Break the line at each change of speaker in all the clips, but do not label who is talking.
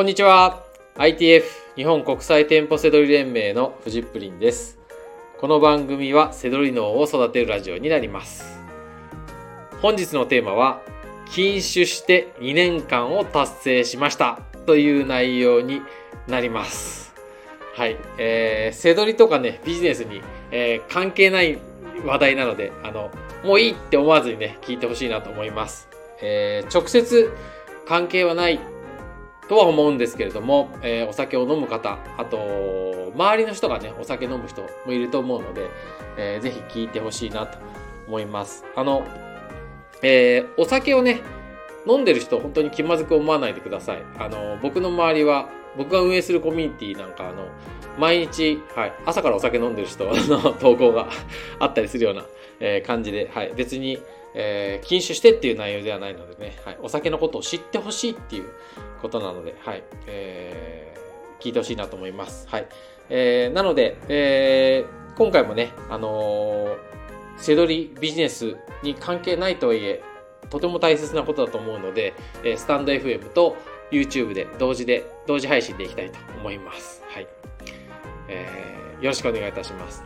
こんにちは。ITF 日本国際店舗セドリ連盟のフジップリンです。この番組はセドリ脳を育てるラジオになります。本日のテーマは禁酒して2年間を達成しました。という内容になります。はい、えー、セドリとかねビジネスに、えー、関係ない話題なのであのもういいって思わずにね聞いてほしいなと思います、えー、直接関係はないとは思うんですけれども、えー、お酒を飲む方、あと、周りの人がね、お酒飲む人もいると思うので、えー、ぜひ聞いてほしいなと思います。あの、えー、お酒をね、飲んでる人、本当に気まずく思わないでください。あの、僕の周りは、僕が運営するコミュニティなんか、あの、毎日、はい、朝からお酒飲んでる人の 投稿があったりするような、えー、感じで、はい、別に、えー、禁酒してっていう内容ではないのでね、はい、お酒のことを知ってほしいっていうことなので、はい、えー、聞いてほしいなと思います。はい。えー、なので、えー、今回もね、あのー、背取りビジネスに関係ないとはいえ、とても大切なことだと思うので、えー、スタンド FM と YouTube で同時で、同時配信でいきたいと思います。はい。えー、よろしくお願いいたします。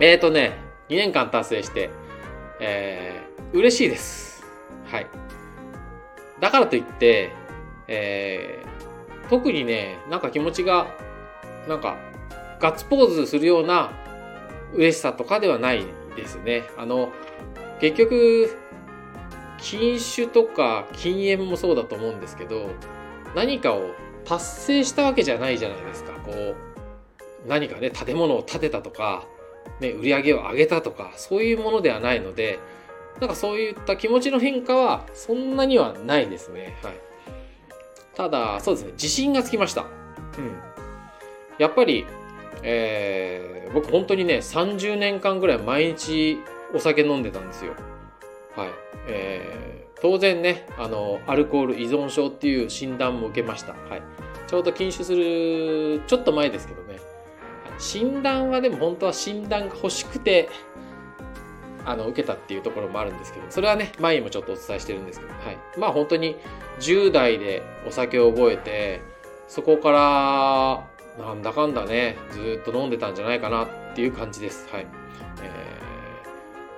えっ、ー、とね、2年間達成して、えー、嬉しいです。はい。だからといって、えー、特にね、なんか気持ちが、なんか、ガッツポーズするような嬉しさとかではないですね。あの、結局、禁酒とか禁煙もそうだと思うんですけど、何かを達成したわけじゃないじゃないですか。こう、何かね、建物を建てたとか、ね、売り上げを上げたとか、そういうものではないので、なんかそういった気持ちの変化はそんなにはないですね。はい。ただ、そうですね、自信がつきました。うん。やっぱり、えー、僕本当にね、30年間ぐらい毎日お酒飲んでたんですよ。はい。えー、当然ね、あの、アルコール依存症っていう診断も受けました。はい。ちょうど禁酒する、ちょっと前ですけどね。診断はでも本当は診断が欲しくて、あの、受けたっていうところもあるんですけど、それはね、前にもちょっとお伝えしてるんですけど、はい。まあ本当に10代でお酒を覚えて、そこから、なんだかんだね、ずっと飲んでたんじゃないかなっていう感じです。はい。え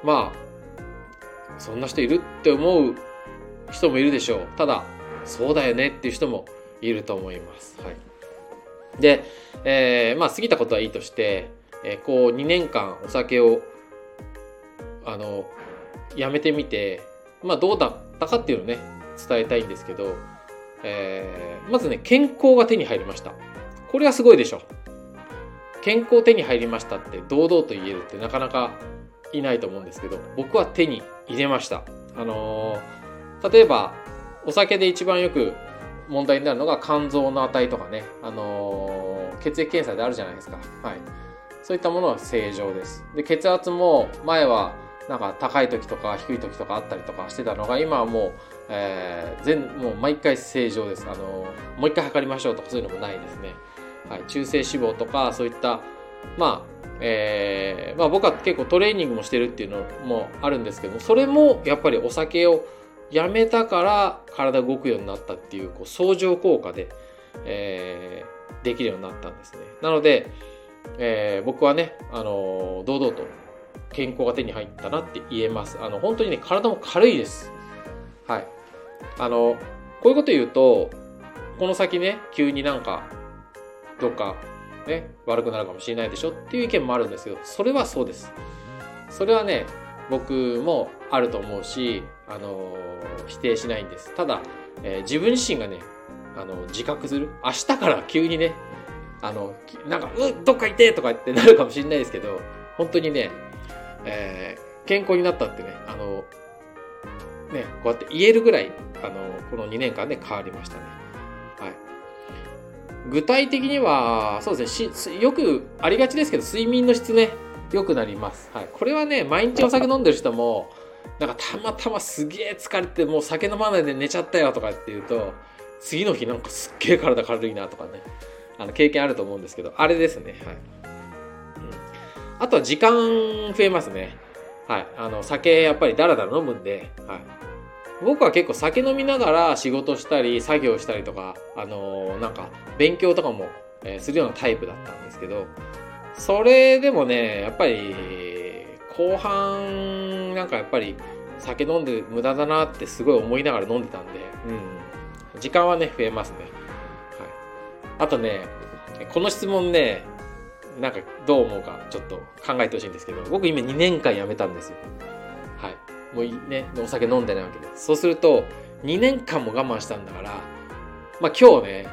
ー、まあ、そんな人いるって思う人もいるでしょう。ただ、そうだよねっていう人もいると思います。はい。で、えー、まあ過ぎたことはいいとして、えー、こう2年間お酒をあのやめてみて、まあどうだったかっていうのをね伝えたいんですけど、えー、まずね健康が手に入りました。これはすごいでしょ。健康手に入りましたって堂々と言えるってなかなかいないと思うんですけど僕は手に入れました。あのー、例えばお酒で一番よく問題になるのが肝臓の値とかね、あのー、血液検査であるじゃないですか。はい。そういったものは正常です。で、血圧も前はなんか高い時とか低い時とかあったりとかしてたのが今はもう、えー、全、もう毎回正常です。あのー、もう一回測りましょうとかそういうのもないですね。はい。中性脂肪とかそういった、まあ、えー、まあ僕は結構トレーニングもしてるっていうのもあるんですけども、それもやっぱりお酒をやめたから体動くようになったっていうこう相乗効果で、えー、できるようになったんですね。なので、えー、僕はね、あのー、堂々と健康が手に入ったなって言えます。あの、本当にね、体も軽いです。はい。あの、こういうこと言うと、この先ね、急になんか、どっか、ね、悪くなるかもしれないでしょっていう意見もあるんですけど、それはそうです。それはね、僕もあると思うし、あの否定しないんです。ただ、えー、自分自身がね、あの自覚する。明日から急にね、あの、なんか、うどっか行ってとかってなるかもしれないですけど、本当にね、えー、健康になったってね、あの、ね、こうやって言えるぐらい、あの、この2年間で変わりましたね。はい。具体的には、そうですね、よくありがちですけど、睡眠の質ね、良くなります。はい。これはね、毎日お酒飲んでる人も、なんかたまたますげえ疲れてもう酒飲まないで寝ちゃったよとかって言うと、次の日なんかすっげえ体軽いなとかね、あの経験あると思うんですけど、あれですね。はい。あとは時間増えますね。はい。あの、酒やっぱりダラダラ飲むんで、はい。僕は結構酒飲みながら仕事したり作業したりとか、あのー、なんか勉強とかも、え、するようなタイプだったんですけど、それでもね、やっぱり後半なんかやっぱり酒飲んで無駄だなってすごい思いながら飲んでたんで、うん、時間はね、増えますね。はい。あとね、この質問ね、なんかどう思うかちょっと考えてほしいんですけど、僕今2年間辞めたんですよ。はい。もうね、お酒飲んでないわけで。そうすると、2年間も我慢したんだから、まあ今日ね、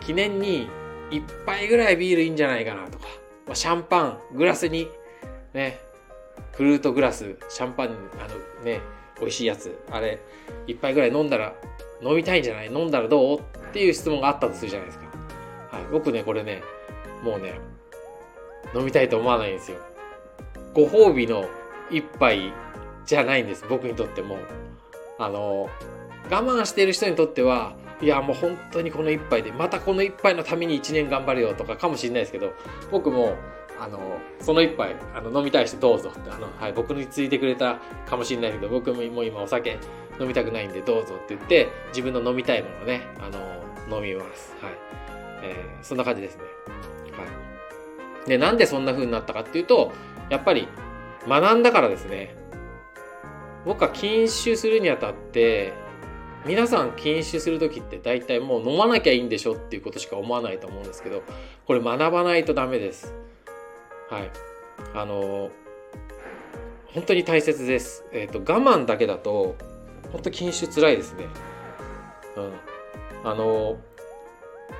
記念に1杯ぐらいビールいいんじゃないかなとか、シャンパン、グラスに、ね、フルートグラス、シャンパン、あのね、美味しいやつ、あれ、1杯ぐらい飲んだら、飲みたいんじゃない？飲んだらどう？っていう質問があったとするじゃないですか。はい。僕ね、これね、もうね、飲みたいと思わないんですよ。ご褒美の一杯じゃないんです。僕にとっても。あの、我慢している人にとっては、いや、もう本当にこの一杯で、またこの一杯のために一年頑張るよとかかもしれないですけど、僕も、あの、その一杯、あの、飲みたい人どうぞって、あの、はい、僕についてくれたかもしれないけど、僕も今お酒飲みたくないんでどうぞって言って、自分の飲みたいものをね、あの、飲みます。はい。えー、そんな感じですね。はい。で、なんでそんな風になったかっていうと、やっぱり学んだからですね。僕は禁酒するにあたって、皆さん禁酒する時って大体もう飲まなきゃいいんでしょっていうことしか思わないと思うんですけど、これ学ばないとダメです。はい。あの、本当に大切です。えっ、ー、と、我慢だけだと、本当禁酒つらいですね。うん。あの、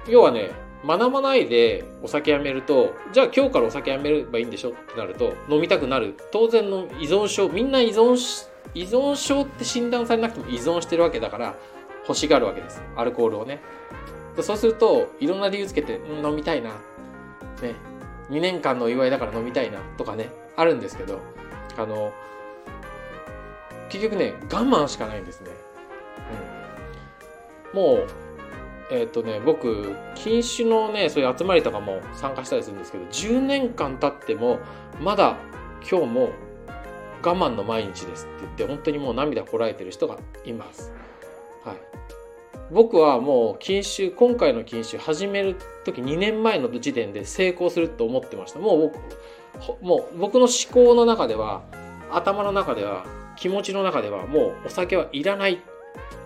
要はね、学ばないでお酒やめると、じゃあ今日からお酒やめればいいんでしょってなると、飲みたくなる。当然の依存症、みんな依存し、依存症って診断されなくても依存してるわけだから、欲しがるわけです。アルコールをね。そうすると、いろんな理由つけて、飲みたいな。ね。2年間のお祝いだから飲みたいな。とかね。あるんですけど、あの、結局ね、我慢しかないんですね。うん。もう、えっ、ー、とね、僕、禁酒のね、そういう集まりとかも参加したりするんですけど、10年間経っても、まだ今日も我慢の毎日ですって言って、本当にもう涙こらえてる人がいます。はい。僕はもう禁酒、今回の禁酒始める時2年前の時点で成功すると思ってました。もう僕、もう僕の思考の中では、頭の中では、気持ちの中ではもうお酒はいらない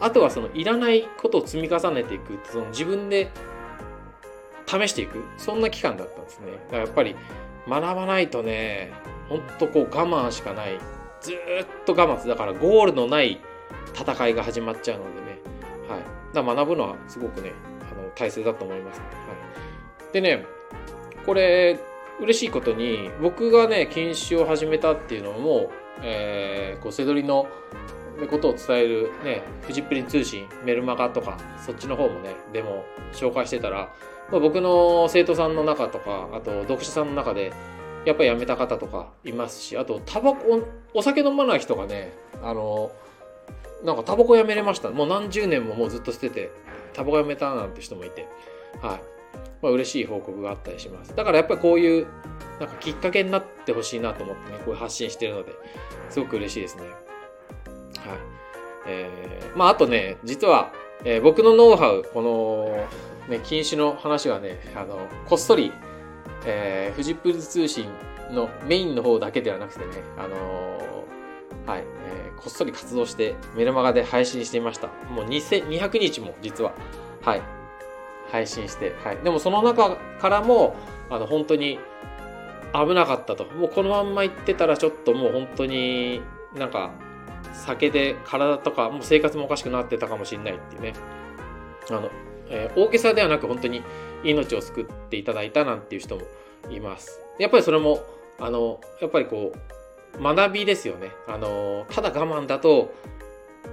あとはそのいらないことを積み重ねていくその自分で試していくそんな期間だったんですねだからやっぱり学ばないとねほんとこう我慢しかない。ずっと我慢だからゴールのない戦いが始まっちゃうのでね。はい。だから学ぶのはすごくねあの大切だと思います、はい、でねこれ嬉しいことに僕がね禁酒を始めたっていうのも、えー、こうせどりのことを伝えるね、フジプリン通信、メルマガとか、そっちの方もね、でも紹介してたら、まあ、僕の生徒さんの中とか、あと読者さんの中で、やっぱり辞めた方とかいますし、あと、タバコ、お酒飲まない人がね、あの、なんかタバコやめれました。もう何十年ももうずっと捨てて、タバコやめたなんて人もいて、はい。まあ嬉しい報告があったりします。だからやっぱりこういう、なんかきっかけになってほしいなと思ってね、こういう発信してるので、すごく嬉しいですね。はい。えー、まあ、あとね、実は、えー、僕のノウハウ、この、ね、禁止の話はね、あの、こっそり、えー、フジップル通信のメインの方だけではなくてね、あのー、はい、えー、こっそり活動してメルマガで配信していました。もう200日も実は、はい、配信して、はい。でもその中からも、あの、本当に危なかったと。もうこのまんま行ってたらちょっともう本当になんか酒で体とかもう生活もおかしくなってたかもしれないっていうね。あの、えー、大げさではなく本当に命を救っていただいたなんていう人もいます。やっぱりそれもあのやっぱりこう学びですよね。あのただ我慢だと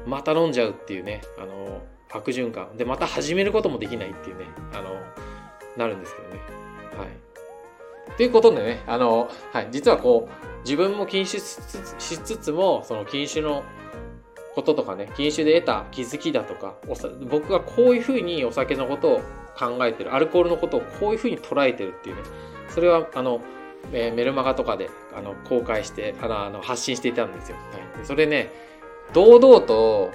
また飲んじゃうっていうね。あの悪循環。でまた始めることもできないっていうね。あのなるんですけどね。はい。ということでねあの、はい、実はこう自分も禁酒しつつもその禁酒のこととかね禁酒で得た気づきだとか僕がこういうふうにお酒のことを考えてる。アルコールのことをこういうふうに捉えてるっていうね。それはあの、えー、メルマガとかであの公開してあの発信していたんですよ、はい、それね堂々と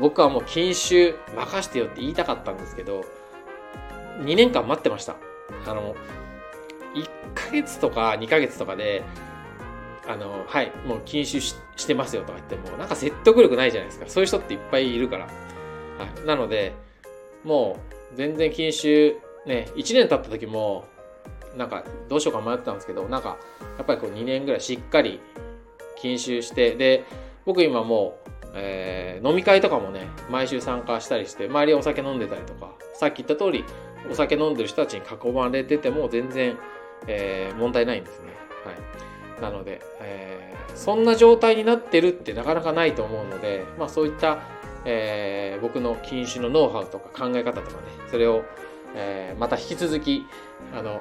僕はもう禁酒任してよって言いたかったんですけど、2年間待ってました。あの、1ヶ月とか2ヶ月とかで、あの、はい、もう禁酒してますよとか言っても、なんか説得力ないじゃないですか。そういう人っていっぱいいるから。はい、なので、もう全然禁酒、ね、1年経った時も、なんかどうしようか迷ってたんですけど、なんかやっぱりこう2年ぐらいしっかり禁酒して、で、僕今もう、えー、飲み会とかもね、毎週参加したりして、周りお酒飲んでたりとか、さっき言った通り、お酒飲んでる人たちに囲まれてても全然、えー、問題ないんですね。はい。なので、えー、そんな状態になってるってなかなかないと思うので、まあそういった、えー、僕の禁酒のノウハウとか考え方とかね、それを、えー、また引き続き、あの、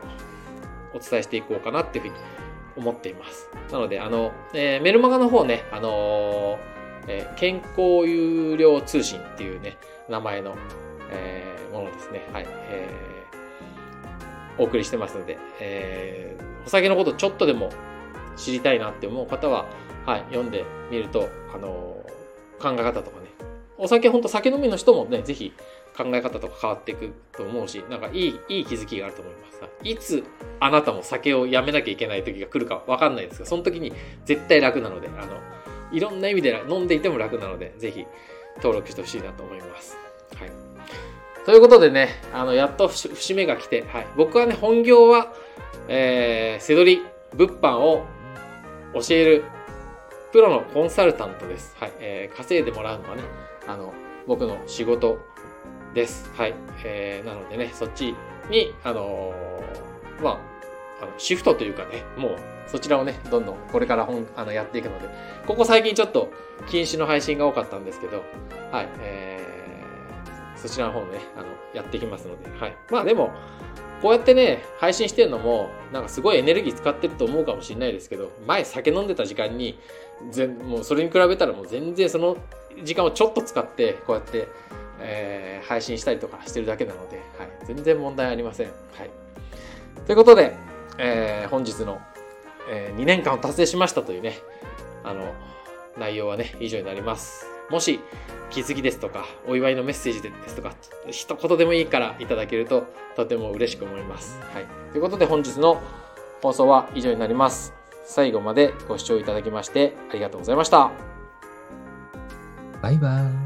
お伝えしていこうかなっていうふうに思っています。なので、あの、えー、メルマガの方ね、あのえー、健康有料通信っていうね、名前の、えー、ものですね。はい。えー、お送りしてますので、えー、お酒のことちょっとでも知りたいなって思う方は、はい、読んでみると、あの考え方とかね、お酒、ほんと酒飲みの人もね、ぜひ考え方とか変わっていくと思うし、なんかいい、いい気づきがあると思います。いつあなたも酒をやめなきゃいけない時が来るかわかんないですが、その時に絶対楽なので、あの、いろんな意味で飲んでいても楽なので、ぜひ登録してほしいなと思います。はい。ということでね、あの、やっと節目が来て、はい。僕はね、本業は、えー、せどり、物販を教えるプロのコンサルタントです。はい。えー、稼いでもらうのはね、あの、僕の仕事です。はい。えー、なのでね、そっちに、あのー、まあ、あのシフトというかね、もうそちらをね、どんどんこれから本あのやっていくので、ここ最近ちょっと禁止の配信が多かったんですけど、はい、えー、そちらの方もね、あの、やっていきますので、はい。まあでも、こうやってね、配信してるのも、なんかすごいエネルギー使ってると思うかもしれないですけど、前酒飲んでた時間に、全もうそれに比べたらもう全然その時間をちょっと使って、こうやって、えー、配信したりとかしてるだけなので、はい、全然問題ありません。はい。ということで、えー、本日のえー、2年間を達成しましたというね、あの、内容はね、以上になります。もし、気づきですとか、お祝いのメッセージですとか、一言でもいいからいただけると、とても嬉しく思います。はい。ということで本日の放送は以上になります。最後までご視聴いただきましてありがとうございました。
バイバイ。